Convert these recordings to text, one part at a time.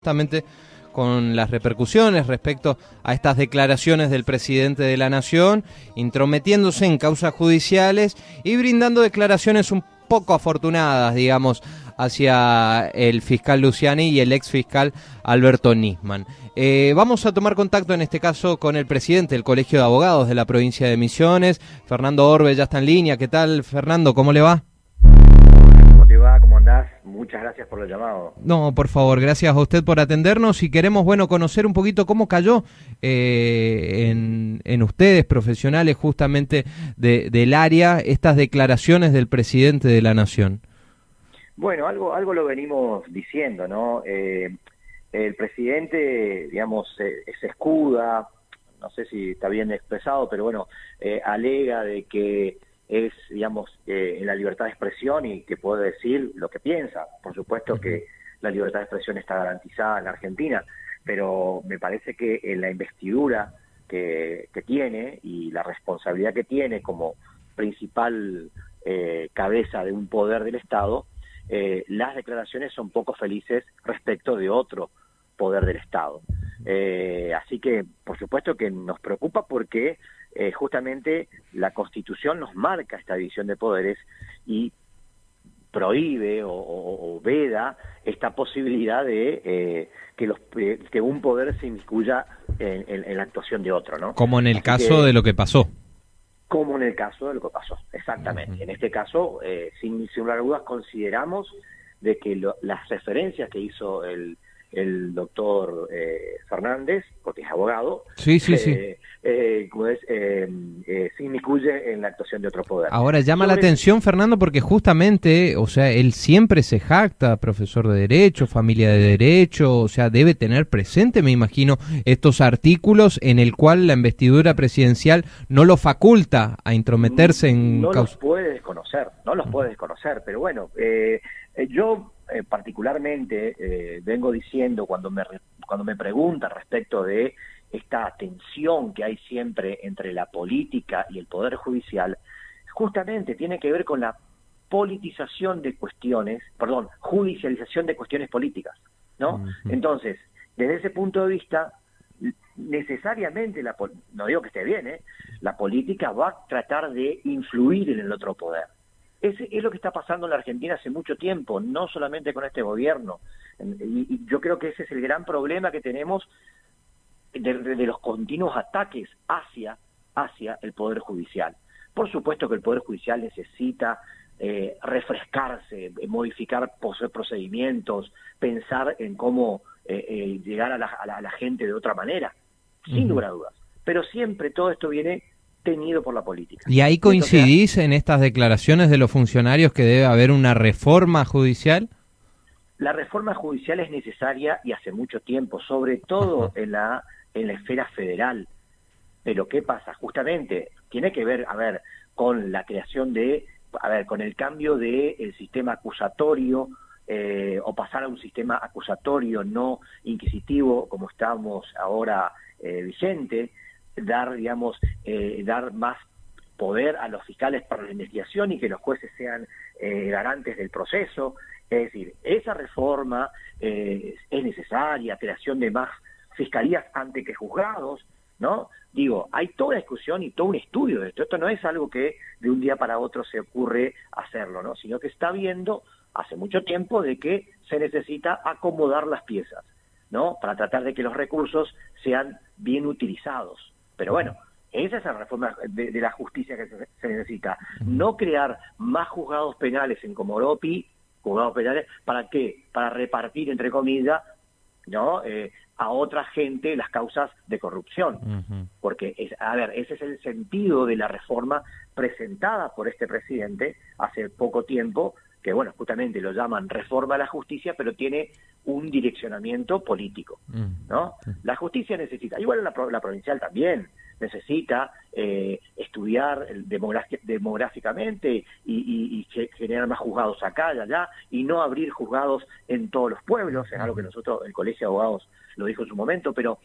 justamente con las repercusiones respecto a estas declaraciones del presidente de la Nación, intrometiéndose en causas judiciales y brindando declaraciones un poco afortunadas, digamos, hacia el fiscal Luciani y el ex fiscal Alberto Nisman. Eh, vamos a tomar contacto en este caso con el presidente del Colegio de Abogados de la provincia de Misiones, Fernando Orbe, ya está en línea. ¿Qué tal, Fernando? ¿Cómo le va? Muchas gracias por el llamado. No, por favor, gracias a usted por atendernos y queremos, bueno, conocer un poquito cómo cayó eh, en, ustedes, profesionales justamente del área, estas declaraciones del presidente de la Nación. Bueno, algo, algo lo venimos diciendo, ¿no? Eh, el presidente, digamos, se escuda, no sé si está bien expresado, pero bueno, eh, alega de que es, digamos, eh, en la libertad de expresión y que puede decir lo que piensa. Por supuesto que la libertad de expresión está garantizada en Argentina, pero me parece que en la investidura que, tiene y la responsabilidad que tiene como principal eh, cabeza de un poder del Estado, eh, las declaraciones son poco felices respecto de otro poder del Estado. así que, por supuesto que nos preocupa porque eh, justamente la Constitución nos marca esta división de poderes y prohíbe o, veda esta posibilidad de eh, que, los, eh, que un poder se inmiscuya en, la actuación de otro, ¿no? Como en el caso de lo que pasó. Como en el caso de lo que pasó, exactamente. En este caso, sin, sin lugar a dudas, consideramos de que las referencias que hizo el, el doctor eh, Fernández, porque es abogado, sí, sí, sí. Eh, eh, eh, se inmiscuye en la actuación de otro poder. Ahora llama la atención, Fernando, porque justamente, o sea, él siempre se jacta, profesor de Derecho, familia de Derecho, o sea, debe tener presente, me imagino, estos artículos en el cual la investidura presidencial no lo faculta a intrometerse en... No los puede desconocer, no los puede desconocer, pero bueno, yo eh, particularmente eh, vengo diciendo cuando me, cuando me preguntan respecto de esta tensión que hay siempre entre la política y el Poder Judicial, justamente tiene que ver con la politización de cuestiones, perdón, judicialización de cuestiones políticas, ¿no? Entonces, desde ese punto de vista, necesariamente, la, no digo que esté bien, ¿eh? la política va a tratar de influir en el otro poder. Es, es, lo que está pasando en la Argentina hace mucho tiempo, no solamente con este gobierno. Y, yo creo que ese es el gran problema que tenemos de, los continuos ataques hacia, hacia el Poder Judicial. Por supuesto que el Poder Judicial necesita eh, refrescarse, modificar procedimientos, pensar en cómo eh, eh, llegar a la, gente de otra manera, sin lugar a dudas. Pero siempre todo esto viene tenido por la política. ¿Y ahí coincidís en estas declaraciones de los funcionarios que debe haber una reforma judicial? La reforma judicial es necesaria y hace mucho tiempo, sobre todo en la, en la esfera federal. Pero ¿qué pasa? Justamente tiene que ver, a ver, con la creación de, a ver, con el cambio del el sistema acusatorio eh, o pasar a un sistema acusatorio no inquisitivo como estamos ahora eh, vigente, dar, digamos, eh, dar más poder a los fiscales para la investigación y que los jueces sean eh, garantes del proceso. Es decir, esa reforma eh, es necesaria, creación de más fiscalías ante que juzgados, ¿no? Digo, hay toda discusión y todo un estudio de esto. Esto no es algo que de un día para otro se ocurre hacerlo, ¿no? Sino que está viendo hace mucho tiempo de que se necesita acomodar las piezas, ¿no? Para tratar de que los recursos sean bien utilizados. Pero bueno, esa es la reforma de, la justicia que se, necesita. No crear más juzgados penales en Comoropi, juzgados penales, ¿para qué? Para repartir, entre comillas, ¿no? Eh, a otra gente las causas de corrupción. Porque, es, a ver, ese es el sentido de la reforma presentada por este presidente hace poco tiempo, que bueno, justamente lo llaman reforma a la justicia, pero tiene un direccionamiento político, mm. ¿no? La justicia necesita, igual la, la provincial también, necesita eh, estudiar demográficamente y, generar más juzgados acá y allá y no abrir juzgados en todos los pueblos, es algo que nosotros, el Colegio de Abogados lo dijo en su momento, pero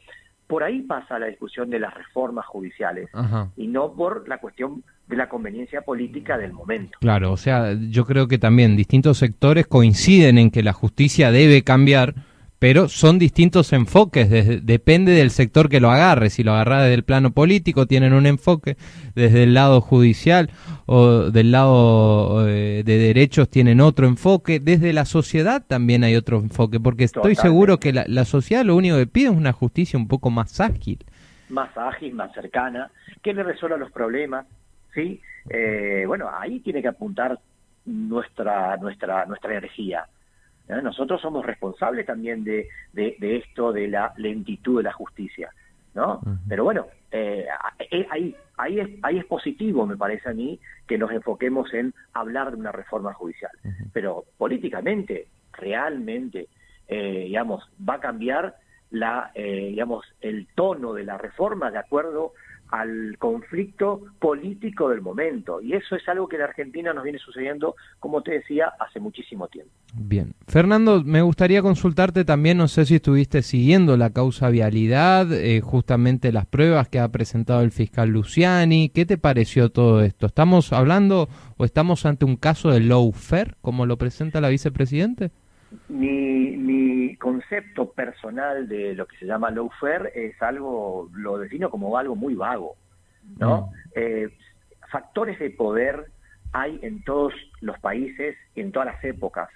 por ahí pasa la discusión de las reformas judiciales y no por la cuestión de la conveniencia política del momento. Claro, o sea, yo creo que también distintos sectores coinciden en que la justicia debe cambiar, pero son distintos enfoques, depende del sector que lo agarre. Si lo agarra desde el plano político, tienen un enfoque, desde el lado judicial o del lado eh, de derechos tienen otro enfoque, desde la sociedad también hay otro enfoque, porque estoy seguro que la, sociedad lo único que pide es una justicia un poco más ágil. Más ágil, más cercana, que le resuelva los problemas, ¿sí? Eh, bueno, ahí tiene que apuntar nuestra, nuestra, nuestra energía ¿eh? Nosotros somos responsables también de, de, esto, de la lentitud de la justicia. ¿no? Pero bueno, eh, eh, ahí, ahí, es, ahí es positivo, me parece a mí, que nos enfoquemos en hablar de una reforma judicial. Pero políticamente, realmente, digamos, va a cambiar la, digamos, el tono de la reforma de acuerdo al conflicto político del momento. Y eso es algo que en Argentina nos viene sucediendo, como te decía, hace muchísimo tiempo. Bien. Fernando, me gustaría consultarte también, no sé si estuviste siguiendo la causa vialidad, eh, justamente las pruebas que ha presentado el fiscal Luciani. ¿Qué te pareció todo esto? ¿Estamos hablando o estamos ante un caso de lawfare, como lo presenta la vicepresidente? Mi, mi concepto personal de lo que se llama lawfare es algo, lo defino como algo muy vago, ¿no? Mm. Eh, factores de poder hay en todos los países y en todas las épocas.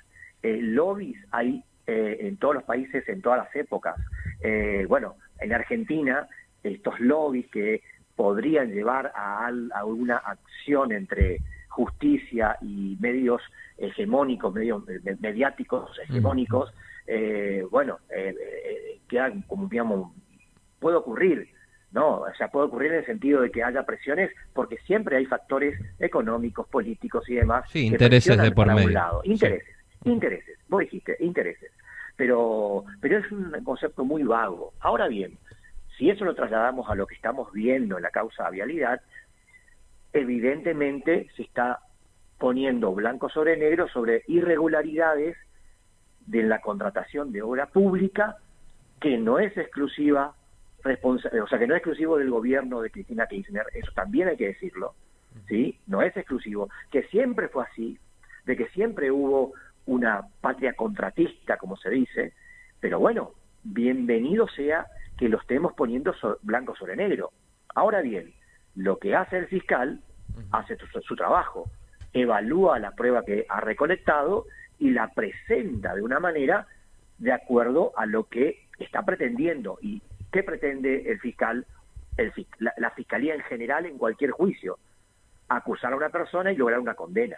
Eh, lobbies hay eh, en todos los países en todas las épocas. bueno, en Argentina, estos lobbies que podrían llevar a, a alguna acción entre justicia y medios hegemónicos, medios mediáticos hegemónicos, eh, bueno, eh, eh, quedan como, digamos, puede ocurrir, ¿no? O sea, puede ocurrir en el sentido de que haya presiones, porque siempre hay factores económicos, políticos y demás. Sí, intereses de por medio. lado. Intereses, intereses, vos dijiste, intereses. Pero, pero es un concepto muy vago. Ahora bien, si eso lo trasladamos a lo que estamos viendo en la causa vialidad, evidentemente se está poniendo blanco sobre negro sobre irregularidades de la contratación de obra pública que no es exclusiva o sea que no es exclusivo del gobierno de Cristina Kirchner, eso también hay que decirlo, ¿sí? No es exclusivo, que siempre fue así, de que siempre hubo una patria contratista, como se dice, pero bueno, bienvenido sea que lo estemos poniendo blanco sobre negro. Ahora bien, lo que hace el fiscal hace su, trabajo, evalúa la prueba que ha recolectado y la presenta de una manera de acuerdo a lo que está pretendiendo. ¿Y qué pretende el fiscal, el, la, fiscalía en general en cualquier juicio? Acusar a una persona y lograr una condena.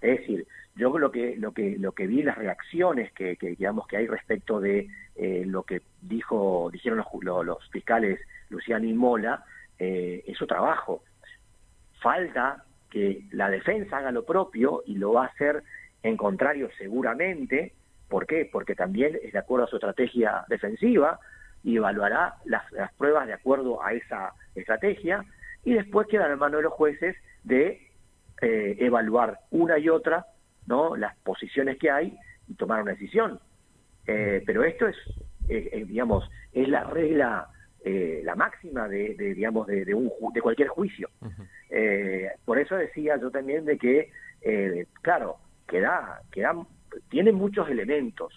Es decir, yo lo que lo que lo que vi las reacciones que, digamos que hay respecto de eh, lo que dijo dijeron los, los, fiscales Luciano y Mola eh, es su trabajo falta que la defensa haga lo propio y lo va a hacer en contrario seguramente. ¿Por qué? Porque también es de acuerdo a su estrategia defensiva y evaluará las, pruebas de acuerdo a esa estrategia y después queda en manos de los jueces de eh, evaluar una y otra no las posiciones que hay y tomar una decisión. Eh, pero esto es, digamos, es la regla eh, la máxima de, digamos de, un, de cualquier juicio. Eh, por eso decía yo también de que, eh, claro, queda, queda, tiene muchos elementos.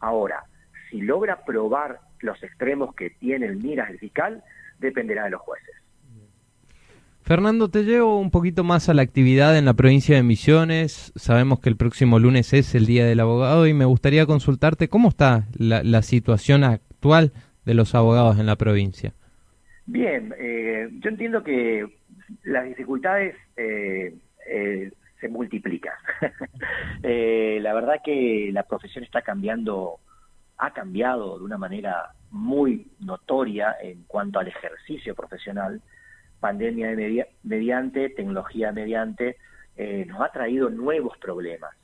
Ahora, si logra probar los extremos que tiene el miras el fiscal, dependerá de los jueces. Fernando, te llevo un poquito más a la actividad en la provincia de Misiones. Sabemos que el próximo lunes es el Día del Abogado y me gustaría consultarte cómo está la, la situación actual de los abogados en la provincia? Bien, eh, yo entiendo que las dificultades eh, eh, se multiplican. la verdad que la profesión está cambiando, ha cambiado de una manera muy notoria en cuanto al ejercicio profesional. Pandemia mediante, tecnología mediante, nos ha traído nuevos problemas.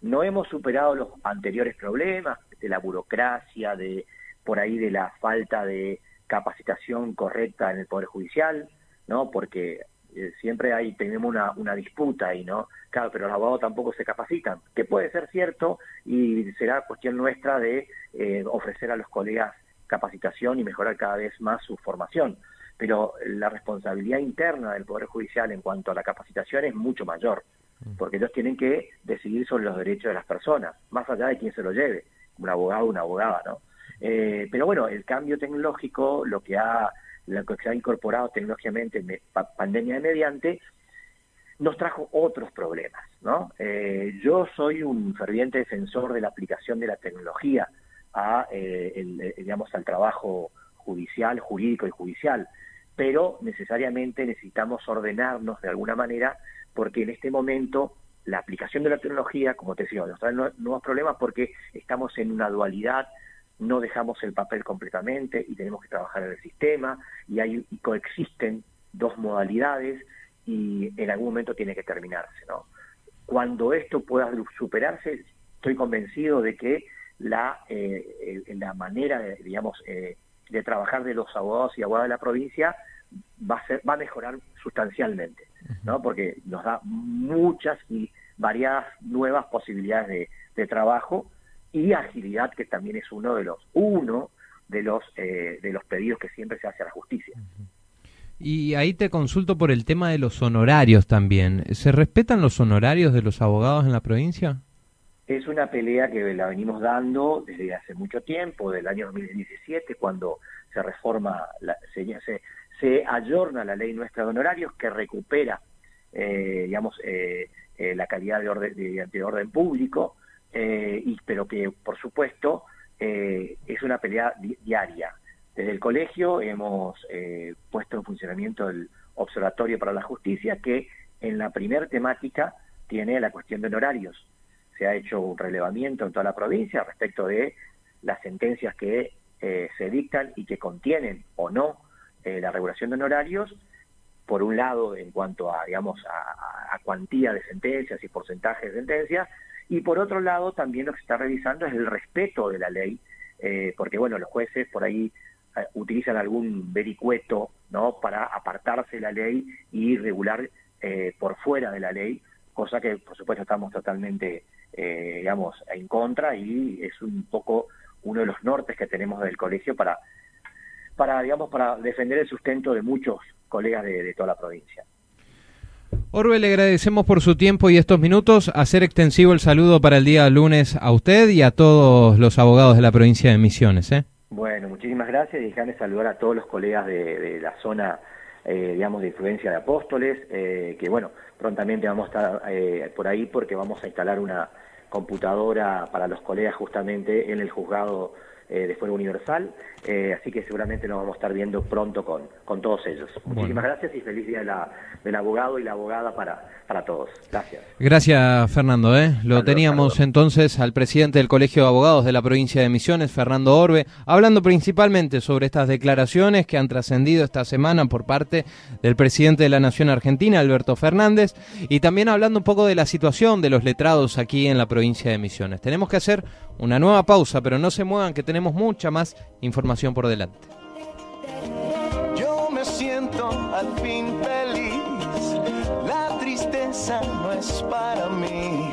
No hemos superado los anteriores problemas de la burocracia, de por ahí de la falta de capacitación correcta en el Poder Judicial, ¿no? Porque eh, siempre hay, tenemos una, una disputa ahí, ¿no? Claro, pero los abogados tampoco se capacitan, que puede ser cierto y será cuestión nuestra de eh, ofrecer a los colegas capacitación y mejorar cada vez más su formación. Pero la responsabilidad interna del Poder Judicial en cuanto a la capacitación es mucho mayor, mm. porque ellos tienen que decidir sobre los derechos de las personas, más allá de quién se lo lleve un abogado una abogada, ¿no? Eh, pero bueno, el cambio tecnológico, lo que ha lo que se ha incorporado tecnológicamente, pandemia de mediante, nos trajo otros problemas, ¿no? Eh, yo soy un ferviente defensor de la aplicación de la tecnología a, eh, digamos, al trabajo judicial, jurídico y judicial, pero necesariamente necesitamos ordenarnos de alguna manera porque en este momento la aplicación de la tecnología, como te decía, nos trae nuevos problemas porque estamos en una dualidad, no dejamos el papel completamente y tenemos que trabajar en el sistema y, hay, y coexisten dos modalidades y en algún momento tiene que terminarse. ¿no? Cuando esto pueda superarse, estoy convencido de que la, eh, la manera, de, digamos, eh, de trabajar de los abogados y abogadas de la provincia va a, ser, va a mejorar sustancialmente, ¿no? porque nos da muchas y variadas nuevas posibilidades de, de trabajo y agilidad, que también es uno de los, uno de los, eh, de los pedidos que siempre se hace a la justicia. Y ahí te consulto por el tema de los honorarios también. ¿Se respetan los honorarios de los abogados en la provincia? Es una pelea que la venimos dando desde hace mucho tiempo, del año 2017, cuando se reforma, la, se, se, ayorna la ley nuestra de honorarios que recupera, eh, digamos, eh, eh, la calidad de orden, de, orden público, y, pero que, por supuesto, es una pelea diaria. Desde el colegio hemos eh, puesto en funcionamiento el Observatorio para la Justicia, que en la primera temática tiene la cuestión de honorarios. Se ha hecho un relevamiento en toda la provincia respecto de las sentencias que eh, se dictan y que contienen o no eh, la regulación de honorarios, por un lado en cuanto a, digamos, a, cuantía de sentencias y porcentaje de sentencias, y por otro lado también lo que se está revisando es el respeto de la ley, porque bueno, los jueces por ahí eh, utilizan algún vericueto ¿no? para apartarse de la ley y regular eh, por fuera de la ley, cosa que por supuesto estamos totalmente, eh, digamos, en contra y es un poco uno de los nortes que tenemos del colegio para, para digamos, para defender el sustento de muchos colegas de, toda la provincia. Orbe, le agradecemos por su tiempo y estos minutos. Hacer extensivo el saludo para el día lunes a usted y a todos los abogados de la provincia de Misiones. ¿eh? Bueno, muchísimas gracias y déjame saludar a todos los colegas de, la zona, eh, digamos, de influencia de Apóstoles, eh, que bueno, prontamente vamos a estar eh, por ahí porque vamos a instalar una computadora para los colegas justamente en el juzgado eh, de Fuego Universal, eh, así que seguramente nos vamos a estar viendo pronto con, con todos ellos. Muchísimas gracias y feliz día del abogado y la abogada para, para todos. Gracias. Gracias, Fernando. ¿eh? Lo teníamos entonces al presidente del Colegio de Abogados de la provincia de Misiones, Fernando Orbe, hablando principalmente sobre estas declaraciones que han trascendido esta semana por parte del presidente de la Nación Argentina, Alberto Fernández, y también hablando un poco de la situación de los letrados aquí en la provincia de Misiones. Tenemos que hacer una nueva pausa, pero no se muevan que tenemos mucha más información por delante. Yo me siento al fin feliz, la tristeza no es para mí.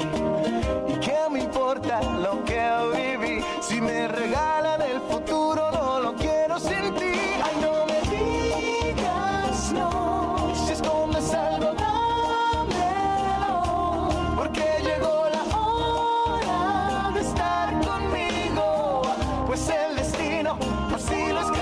¿Y qué me importa lo que viví si me regalas? si los